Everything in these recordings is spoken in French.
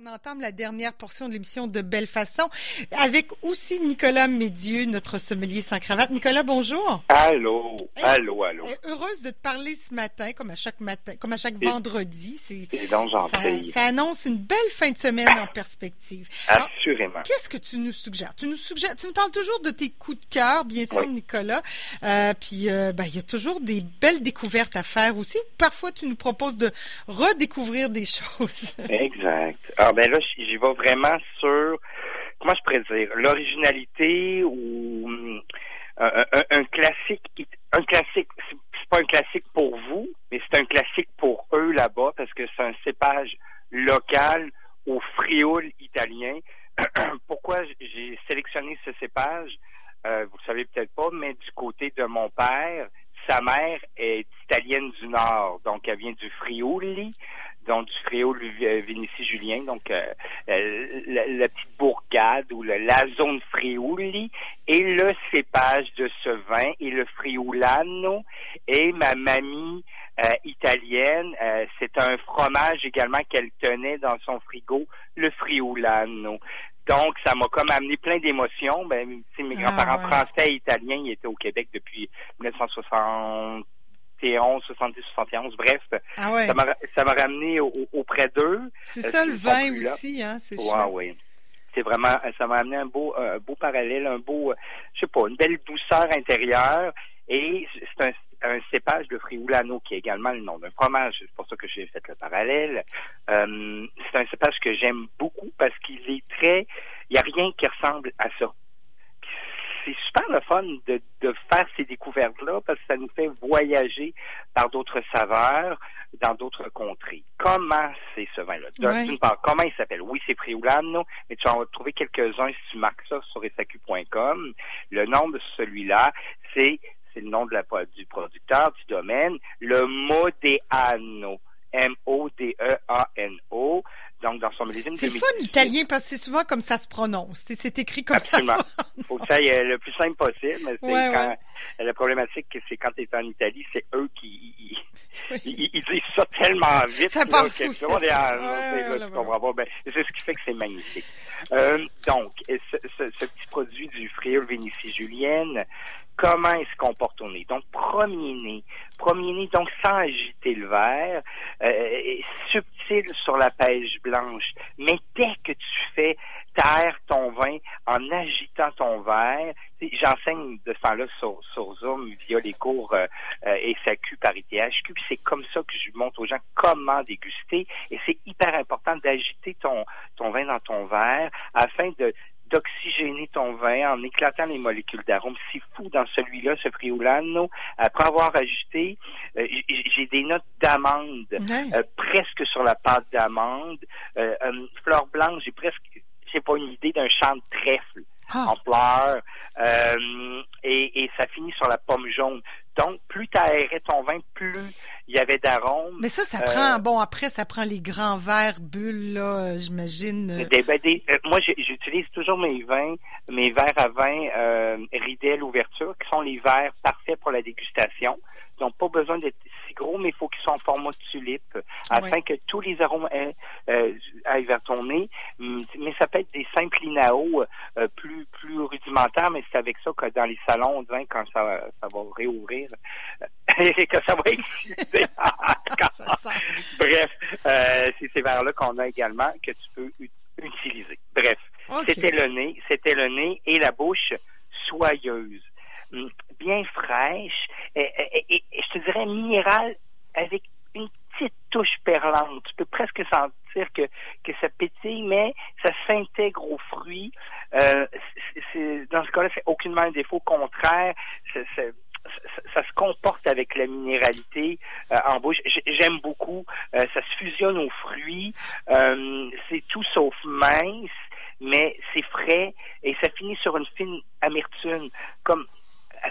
On entame la dernière portion de l'émission de Belle Façon avec aussi Nicolas Médieux, notre sommelier sans cravate. Nicolas, bonjour. Allô, allô, allô. Heureuse de te parler ce matin, comme à chaque matin, comme à chaque vendredi. C'est ça, ça, annonce une belle fin de semaine en perspective. Assurément. Qu'est-ce que tu nous suggères? Tu nous suggères, tu nous parles toujours de tes coups de cœur, bien sûr, Nicolas. Euh, puis euh, ben, il y a toujours des belles découvertes à faire aussi. Parfois, tu nous proposes de redécouvrir des choses. Exact. Ah ben là, j'y vais vraiment sur comment je pourrais dire l'originalité ou hum, un, classique un classique c'est pas un classique pour vous, mais c'est un classique pour eux là-bas parce que c'est un cépage local au frioul italien. Pourquoi j'ai sélectionné ce cépage? Euh, vous savez peut-être pas, mais du côté de mon père, sa mère est italienne du Nord, donc elle vient du Friuli, donc du Frioul Vénétie Julien, donc euh, euh, la, petite bourgade ou la zone Friuli, et le cépage de ce vin et le Friulano, et ma mamie euh, italienne, c'est un fromage également qu'elle tenait dans son frigo, le Friulano. Donc, ça m'a comme amené plein d'émotions. Ben, mes ah, grands-parents français et italiens, ils étaient au Québec depuis 1960 71, 70, 71, bref. Ah ça m'a ramené auprès d'eux. C'est ça le vin aussi, hein, c'est ouais, oui. C'est vraiment, ça m'a amené un beau, un beau parallèle, un beau, je sais pas, une belle douceur intérieure. Et c'est un, un, cépage de Friulano qui est également le nom d'un fromage. C'est pour ça que j'ai fait le parallèle. Euh, c'est un cépage que j'aime beaucoup parce qu'il est très, il n'y a rien qui ressemble à ça super le fun de, de faire ces découvertes-là parce que ça nous fait voyager par d'autres saveurs dans d'autres contrées. Comment c'est ce vin-là? D'une part, comment il s'appelle? Oui, c'est Friulano, mais tu en vas trouver quelques-uns si tu marques ça sur SAQ.com. Le nom de celui-là, c'est c'est le nom de la, du producteur, du domaine, le Modeano. M-O-D-E-A-N-O. Donc, dans son millésime C'est fun l'italien parce que c'est souvent comme ça se prononce. C'est écrit comme Absolument. ça. Il faut que ça aille le plus simple possible. Mais c'est quand, La problématique, c'est quand tu es en Italie, c'est eux qui ils, disent ça tellement vite. Ça passe. Ben, c'est ce qui fait que c'est magnifique. Euh, donc, ce, ce, ce, petit produit du Friol Vénétie Julienne, comment il se comporte au nez. Donc, premier nez. Premier nez, donc sans agiter le verre, euh, subtil sur la pêche blanche. Mais dès que tu fais taire ton vin en agitant ton verre, j'enseigne de ce temps-là sur, sur, Zoom via les cours euh, euh SAQ par ITHQ, c'est comme ça que je montre aux gens comment déguster. Et c'est hyper important d'agiter ton, ton vin dans ton verre afin de d'oxygéner ton vin en éclatant les molécules d'arôme. C'est fou dans celui-là, ce Friulano. Après avoir ajouté, euh, j'ai des notes d'amande, euh, presque sur la pâte d'amande. Euh, fleur blanche, j'ai presque, c'est pas une idée d'un champ de trèfle. Ah. en fleurs, et, et, ça finit sur la pomme jaune. Donc, plus tu aérais ton vin, plus il y avait d'arômes. Mais ça, ça prend, euh, bon, après, ça prend les grands verres bulles, là, j'imagine. Des, ben, euh, moi, j'utilise toujours mes vins, mes verres à vin euh, Ridel Ouverture, qui sont les verres parfaits pour la dégustation. Ils n'ont pas besoin d'être si gros, mais il faut qu'ils soient en format de tulipe, afin que tous les arômes euh, aillent vers ton nez. Hum, mais ça peut être des simples linao plus mais c'est avec ça que dans les salons vin, quand ça, ça va réouvrir, que ça va exister. Bref, euh, c'est ces verres-là qu'on a également que tu peux utiliser. Bref, c'était le nez, c'était le nez et la bouche soyeuse, hum, bien fraîche, et, je te dirais minérale avec perlante. Tu peux presque sentir que, que ça pétille, mais ça s'intègre aux fruits. Euh, dans ce cas-là, c'est aucunement un défaut. Au contraire, ça, se comporte avec la minéralité euh, en bouche. J'aime beaucoup. Euh, ça se fusionne aux fruits. C'est tout sauf mince, mais c'est frais et ça finit sur une fine amertume. Comme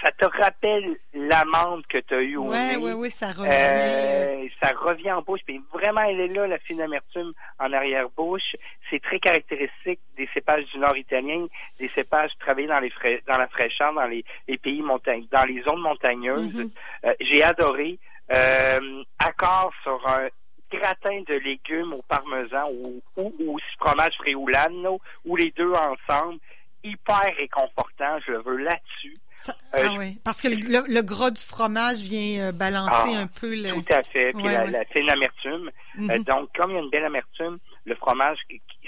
ça te rappelle l'amande que tu as eue au nez. Oui, oui, ça revient. Euh, ça revient en bouche. Puis vraiment, elle est là, la fine amertume en arrière-bouche. C'est très caractéristique des cépages du nord italien, des cépages travaillés dans les dans la fraîcheur, dans les, pays montagnes, dans les zones montagneuses. Mm-hmm. Euh, j'ai adoré. Euh, accord sur un gratin de légumes au parmesan ou, ou, ou fromage friulano ou les deux ensemble, hyper réconfortant. Je le veux là-dessus. Euh, ah oui, parce que le, gras du fromage vient euh, balancer ah, un peu le... Tout à fait, puis la, fine amertume. Euh, mhm. donc, comme il y a une belle amertume, le fromage,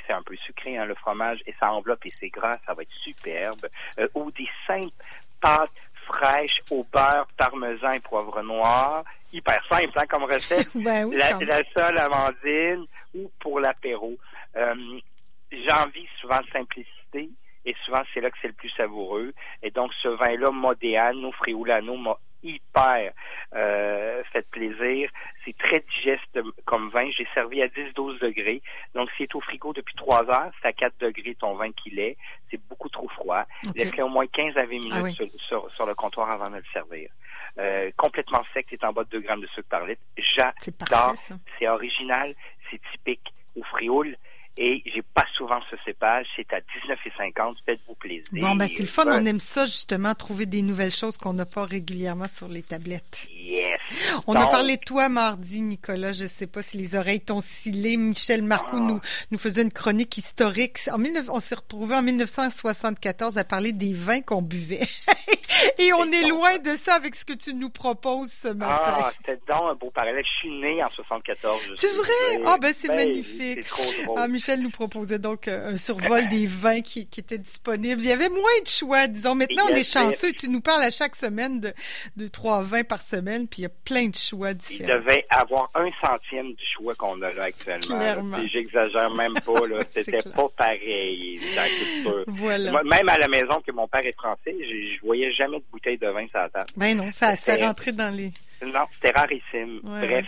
c'est un peu sucré, hein, le fromage, et ça enveloppe et c'est gras, ça va être superbe. ou des simples pâtes fraîches au beurre, parmesan et poivre noir. Hyper simple hein, comme recette. ben oui, la, la seule amandine ou pour l'apéro. J'ai envie souvent de simplicité et souvent c'est là que c'est le plus savoureux. Et donc ce vin-là, Modéano, Friulano, m'a hyper euh, fait plaisir. C'est très digeste comme vin. J'ai servi à 10-12 degrés. Donc, si c'est au frigo depuis 3 heures, c'est à 4 degrés ton vin qu'il est. C'est beaucoup trop froid. Laisse-le au moins 15 à 20 minutes ah sur, le comptoir avant de le servir. Euh, complètement sec, c'est en bas de 2 grammes de sucre par litre. J'adore. C'est original, c'est typique au frioul et j'ai pas souvent ce cépage. C'est à 19,50. Faites-vous plaisir. Bon, ben c'est le fun. On aime ça, justement, trouver des nouvelles choses qu'on n'a pas régulièrement sur les tablettes. Yes. On a parlé de toi mardi, Nicolas. Je sais pas si les oreilles t'ont scellé. Michel Marcoux nous, nous faisait une chronique historique. En 19... On s'est retrouvé en 1974 à parler des vins qu'on buvait. Et on est loin de ça avec ce que tu nous proposes ce matin. Ah, c'était donc un beau parallèle. Je suis né en 74. C'est vrai? Ah, ben c'est ben, magnifique. C'est trop drôle. Ah, Michel nous proposait donc euh, un survol des vins qui, qui, étaient disponibles. Il y avait moins de choix, disons. Maintenant, on est chanceux. Tu nous parles à chaque semaine de, de trois vins par semaine, puis il y a plein de choix différents. Il devait avoir un centième du choix qu'on a là actuellement. Clairement. J'exagère même pas. C'était pas pareil dans la culture. Voilà. même à la maison, que mon père est français, je, je voyais jamais de bouteille de vin sur la table. Ben non, ça s'est rentré dans les... Non, c'était rarissime. Bref,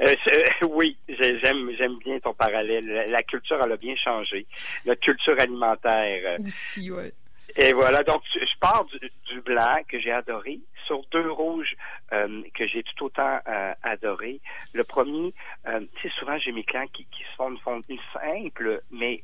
euh, oui, j'aime j'aime bien ton parallèle. La, culture, elle a bien changé. La culture alimentaire. Euh, Aussi, oui. Et voilà, donc je pars du, blanc que j'ai adoré sur deux rouges euh, que j'ai tout autant adoré. Le premier, tu sais, souvent j'ai mes clients qui, qui se font une simple, mais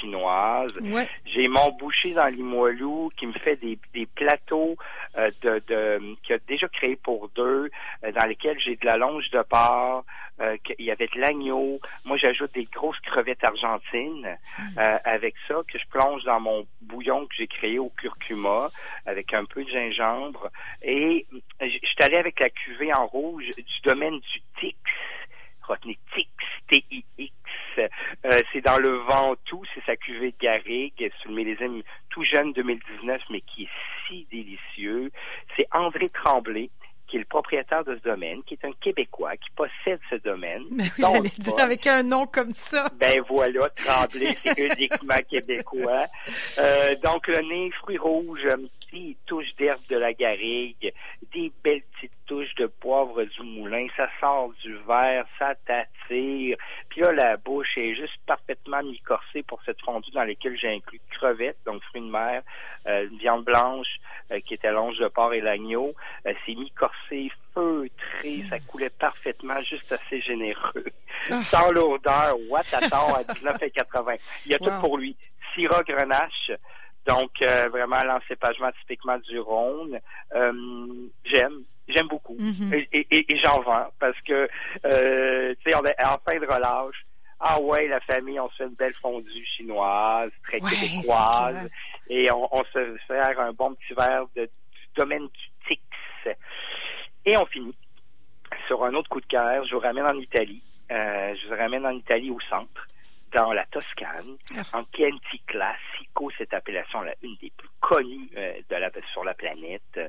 chinoises. Ouais. J'ai mon boucher dans Limoilou qui me fait des, des plateaux euh, de, de qui a déjà créé pour deux, euh, dans lesquels j'ai de la longe de porc, euh, il y avait de l'agneau. Moi, j'ajoute des grosses crevettes argentines mm. avec ça que je plonge dans mon bouillon que j'ai créé au curcuma avec un peu de gingembre. Et je suis allé avec la cuvée en rouge du domaine du Tix. Retenez Tix, T-I-X. C'est dans le Ventoux, c'est sa cuvée de garrigue, sur le millésime tout jeune 2019, mais qui est si délicieux. C'est André Tremblay, qui est le propriétaire de ce domaine, qui est un Québécois, qui possède ce domaine. Ben oui, j'allais dire avec un nom comme ça. Ben voilà, Tremblay, c'est uniquement québécois. Euh, donc, le nez, fruits rouges, des touches d'herbe de la garrigue, des belles petites touches de poivre du moulin, ça sort du verre, ça t'attire. Puis là, la bouche est juste parfaitement mi-corsée pour cette fondue dans laquelle j'ai inclus crevettes, donc fruits de mer, euh, viande blanche euh, qui était longe de porc et l'agneau. Euh, c'est mi-corsé, feutré, ça coulait parfaitement, juste assez généreux. Ah. Sans lourdeur, what à 19,80. Il y a tout pour lui. Syrah Grenache, donc, euh, vraiment, l'encépagement typiquement du Rhône, euh, j'aime. J'aime beaucoup. Mm-hmm. Et, et, j'en vends parce que, euh, tu sais, on est en fin de relâche. Ah ouais, la famille, on se fait une belle fondue chinoise, très québécoise. Et on, on, se fait un bon petit verre de, du domaine du Tix. Et on finit sur un autre coup de cœur. Je vous ramène en Italie. Euh, je vous ramène en Italie au centre dans la Toscane, ah. en Chianti Classico, cette appellation là, une des plus connues euh, de la, sur la planète.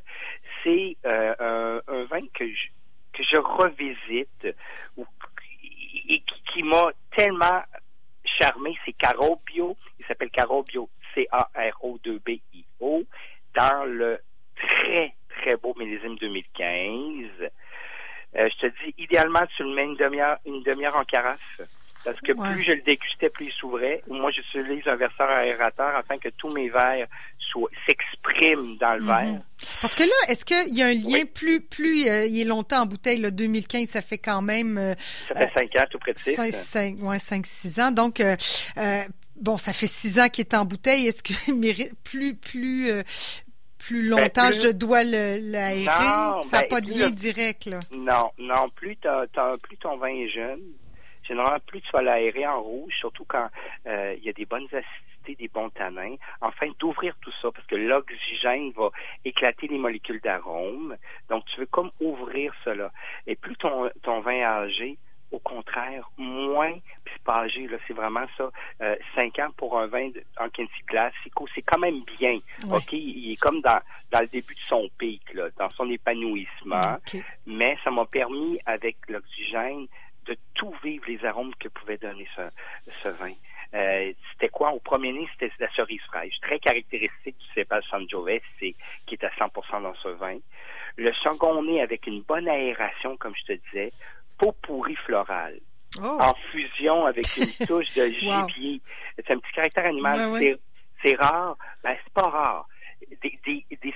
C'est euh, un, vin que je, que je revisite et qui, qui m'a tellement charmé. C'est Carobio. Il s'appelle Carobio, C-A-R-O-2-B-I-O, dans le très, très beau millésime 2015. Euh, je te dis, idéalement, tu le mets une demi-heure, une demi-heure en carafe. Parce que plus je le dégustais, plus il s'ouvrait. Moi, j'utilise un verseur aérateur afin que tous mes verres s'expriment dans le mhm. verre. Parce que là, est-ce qu'il y a un lien plus, plus euh, il est longtemps en bouteille, là, 2015, ça fait quand même... Euh, ça fait cinq ans, tout près de six. Cinq, ouais, cinq, six ans. Donc, euh, bon, ça fait six ans qu'il est en bouteille. Est-ce qu'il mérite plus, plus, plus ben, longtemps je dois l'aérer? Ça n'a ben, pas de lien direct, là. Non, non. Plus, plus ton vin est jeune, généralement, plus tu vas l'aérer en rouge, surtout quand euh, il y a des bonnes acidités, des bons tanins, afin d'ouvrir tout ça, parce que l'oxygène va éclater les molécules d'arôme. Donc, tu veux comme ouvrir cela. Et plus ton, ton vin est âgé, au contraire, moins, pas âgé, là, c'est vraiment ça, euh, 5 ans pour un vin en Kenty Classico, c'est quand même bien, OK? Il est comme dans, dans le début de son pic, là, dans son épanouissement, mais ça m'a permis, avec l'oxygène, de tout vivre les arômes que pouvait donner ce, ce vin. Euh, c'était quoi? Au premier nez, c'était la cerise fraîche, très caractéristique du cépage Sangiovese, qui est à 100% dans ce vin. Le second nez avec une bonne aération, comme je te disais, peau pourrie florale. Oh. En fusion avec une touche de gibier. C'est un petit caractère animal. C'est rare. Ben, c'est pas rare des, des, des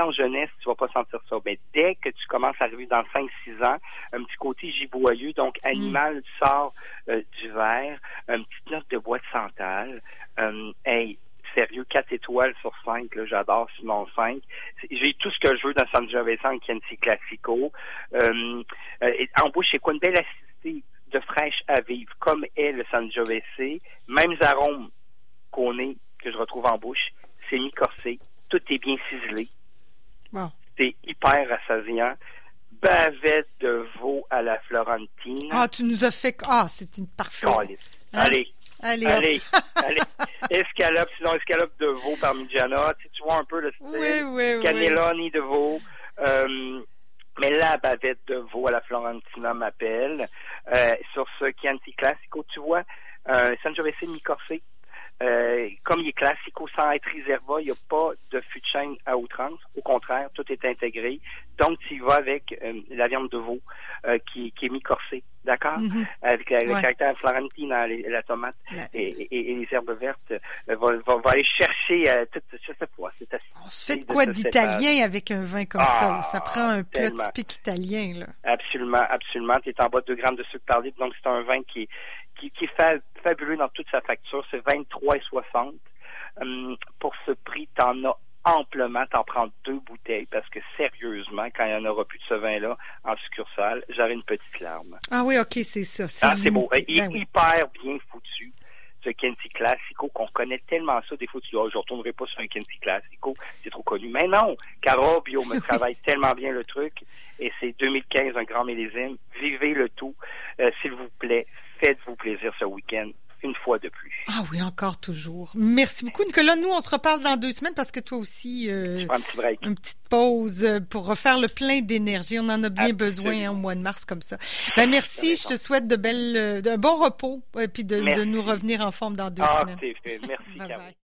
en jeunesse, tu vas pas sentir ça. Mais dès que tu commences à arriver dans 5-6 ans, un petit côté giboyeux, donc mm. animal sort euh, du verre, une petite note de bois de santal. Euh, hey, sérieux, 4 étoiles sur 5, j'adore Simon 5. J'ai tout ce que je veux dans Sangiovese en Chianti Classico. Euh, euh, en bouche, c'est quoi une belle acidité de fraîche à vivre, comme est le Sangiovese. Mêmes arômes qu'on est, que je retrouve en bouche, c'est mi-corsé, tout est bien ciselé. C'est hyper rassasiant. Bavette de veau à la Florentine. Ah, tu nous as fait. Ah, c'est une parfaite. Hein? Allez. Allez, allez, allez. Escalope, sinon escalope de veau parmigiana. Tu, tu vois un peu le style. Oui, oui, Cannelloni de veau. Euh, mais la bavette de veau à la Florentina m'appelle. Euh, sur ce Chianti Classico, tu vois, euh, Sangiovese mi-corsé, euh, comme il est classico sans être réservé, il n'y a pas de fût de chêne à outrance. Au contraire, tout est intégré. Donc, tu y vas avec euh, la viande de veau euh, qui, qui, est mi-corsée, d'accord? Mm-hmm. Avec le caractère florentine, la tomate et, les herbes vertes, va, va, aller chercher tout, je sais pas. On se fait de quoi d'italien avec un vin comme ça? Ça ah, prend un plat typique italien. Là. Absolument, absolument. Tu es en bas de 2 grammes de sucre par litre, donc c'est un vin qui, qui, qui est fabuleux dans toute sa facture. C'est 23,60. Hum, pour ce prix, tu en as amplement, t'en prends deux bouteilles parce que sérieusement, quand il n'y en aura plus de ce vin-là en succursale, j'aurai une petite larme. Ah oui, ok, c'est ça. Ah, c'est beau. Il est ben hyper bien foutu. Ce Kenty Classico, qu'on connaît tellement ça, des fois tu dis, oh, je retournerai pas sur un Kenty Classico, c'est trop connu. Mais non, Carobio me travaille tellement bien le truc, et c'est 2015, un grand millésime. Vivez le tout, euh, s'il vous plaît faites-vous plaisir ce week-end une fois de plus. Ah oui, encore toujours. Merci beaucoup, Nicolas. Nous, on se reparle dans deux semaines parce que toi aussi, euh, un petit break. une petite pause euh, pour refaire le plein d'énergie. On en a bien besoin hein, au mois de mars comme ça. Ben merci. Je te souhaite de belles, euh, de bon repos et puis de, nous revenir en forme dans deux ah, semaines. Fait. Merci,